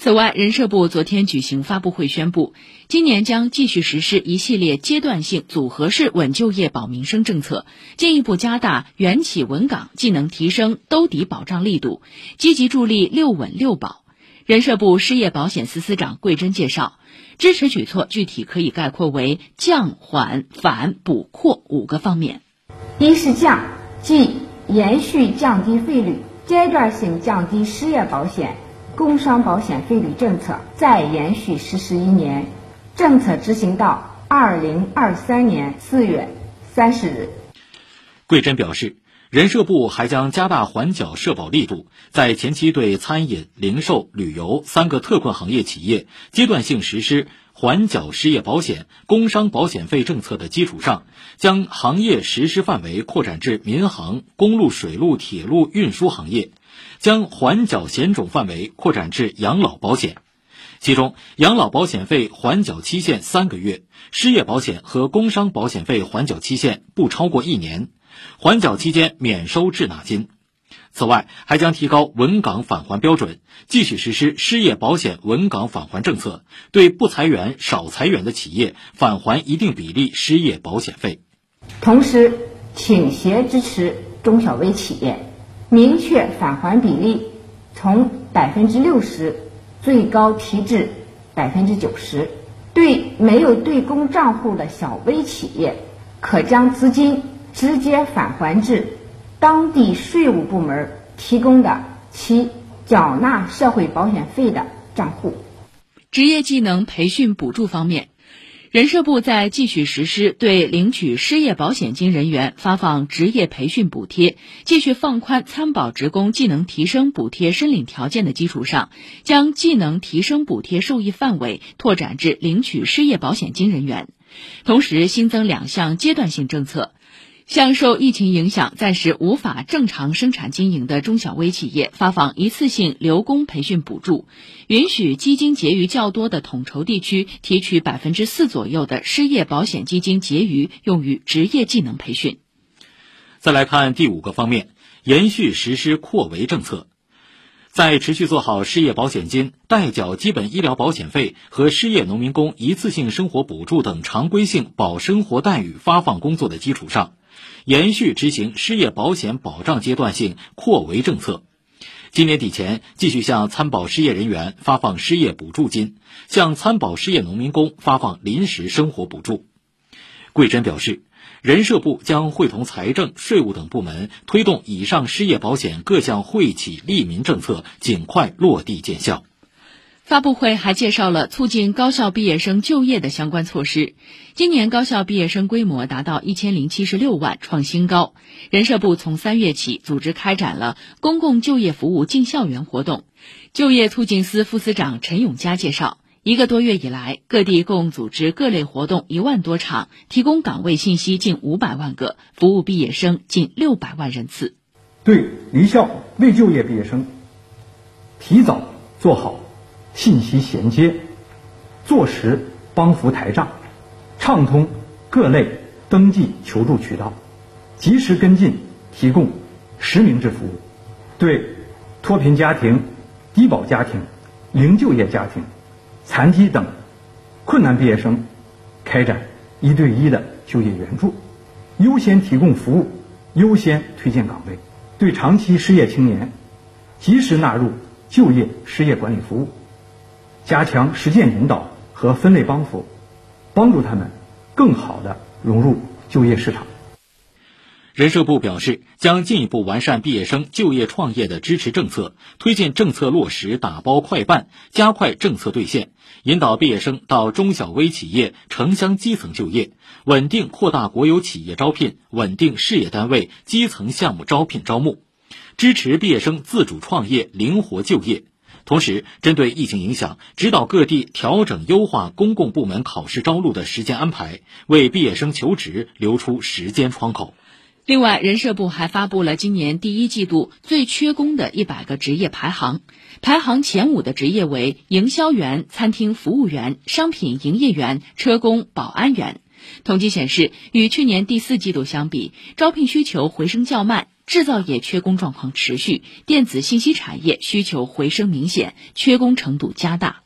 此外，人社部昨天举行发布会宣布，今年将继续实施一系列阶段性组合式稳就业保民生政策，进一步加大原企稳岗技能提升兜底保障力度，积极助力六稳六保。人社部失业保险司司长桂珍介绍，支持举措具体可以概括为降、缓、反、补、扩五个方面。一是降，即延续降低费率，阶段性降低失业保险。工伤保险费率政策再延续实施一年，政策执行到二零二三年四月三十日。桂珍表示，人社部还将加大缓缴社保力度，在前期对餐饮、零售、旅游三个特困行业企业阶段性实施缓缴失业保险、工伤保险费政策的基础上，将行业实施范围扩展至民航、公路、水路、铁路运输行业。将缓缴险种范围扩展至养老保险，其中养老保险费缓缴期限三个月，失业保险和工伤保险费缓缴期限不超过一年，缓缴期间免收滞纳金。此外，还将提高稳岗返还标准，继续实施失业保险稳岗返还政策，对不裁员、少裁员的企业返还一定比例失业保险费。同时，倾斜支持中小微企业。明确返还比例，从百分之六十最高提至百分之九十。对没有对公账户的小微企业，可将资金直接返还至当地税务部门提供的其缴纳社会保险费的账户。职业技能培训补助方面。人社部在继续实施对领取失业保险金人员发放职业培训补贴、继续放宽参保职工技能提升补贴申领条件的基础上，将技能提升补贴受益范围拓展至领取失业保险金人员，同时新增两项阶段性政策。向受疫情影响暂时无法正常生产经营的中小微企业发放一次性留工培训补助，允许基金结余较多的统筹地区提取百分之四左右的失业保险基金结余用于职业技能培训。再来看第五个方面，延续实施扩围政策，在持续做好失业保险金、代缴基本医疗保险费和失业农民工一次性生活补助等常规性保生活待遇发放工作的基础上。延续执行失业保险保障阶段性扩围政策，今年底前继续向参保失业人员发放失业补助金，向参保失业农民工发放临时生活补助。桂珍表示，人社部将会同财政、税务等部门推动以上失业保险各项惠企利民政策尽快落地见效。发布会还介绍了促进高校毕业生就业的相关措施。今年高校毕业生规模达到一千零七十六万，创新高。人社部从三月起组织开展了公共就业服务进校园活动。就业促进司副司长陈永佳介绍，一个多月以来，各地共组织各类活动一万多场，提供岗位信息近五百万个，服务毕业生近六百万人次。对离校未就业毕业生，提早做好。信息衔接，坐实帮扶台账，畅通各类登记求助渠道，及时跟进提供实名制服务，对脱贫家庭、低保家庭、零就业家庭、残疾等困难毕业生开展一对一的就业援助，优先提供服务，优先推荐岗位，对长期失业青年及时纳入就业失业管理服务。加强实践引导和分类帮扶，帮助他们更好地融入就业市场。人社部表示，将进一步完善毕业生就业创业的支持政策，推进政策落实打包快办，加快政策兑现，引导毕业生到中小微企业、城乡基层就业，稳定扩大国有企业招聘，稳定事业单位基层项目招聘招募，支持毕业生自主创业、灵活就业。同时，针对疫情影响，指导各地调整优化公共部门考试招录的时间安排，为毕业生求职留出时间窗口。另外，人社部还发布了今年第一季度最缺工的一百个职业排行，排行前五的职业为营销员、餐厅服务员、商品营业员、车工、保安员。统计显示，与去年第四季度相比，招聘需求回升较慢。制造业缺工状况持续，电子信息产业需求回升明显，缺工程度加大。